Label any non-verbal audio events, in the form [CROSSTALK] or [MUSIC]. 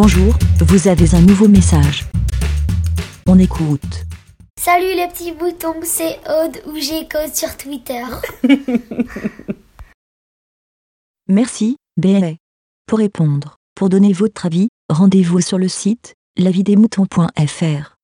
Bonjour, vous avez un nouveau message. On écoute. Salut les petits boutons, c'est Aude ou Code sur Twitter. [LAUGHS] Merci, BLA. Pour répondre, pour donner votre avis, rendez-vous sur le site lavidemouton.fr.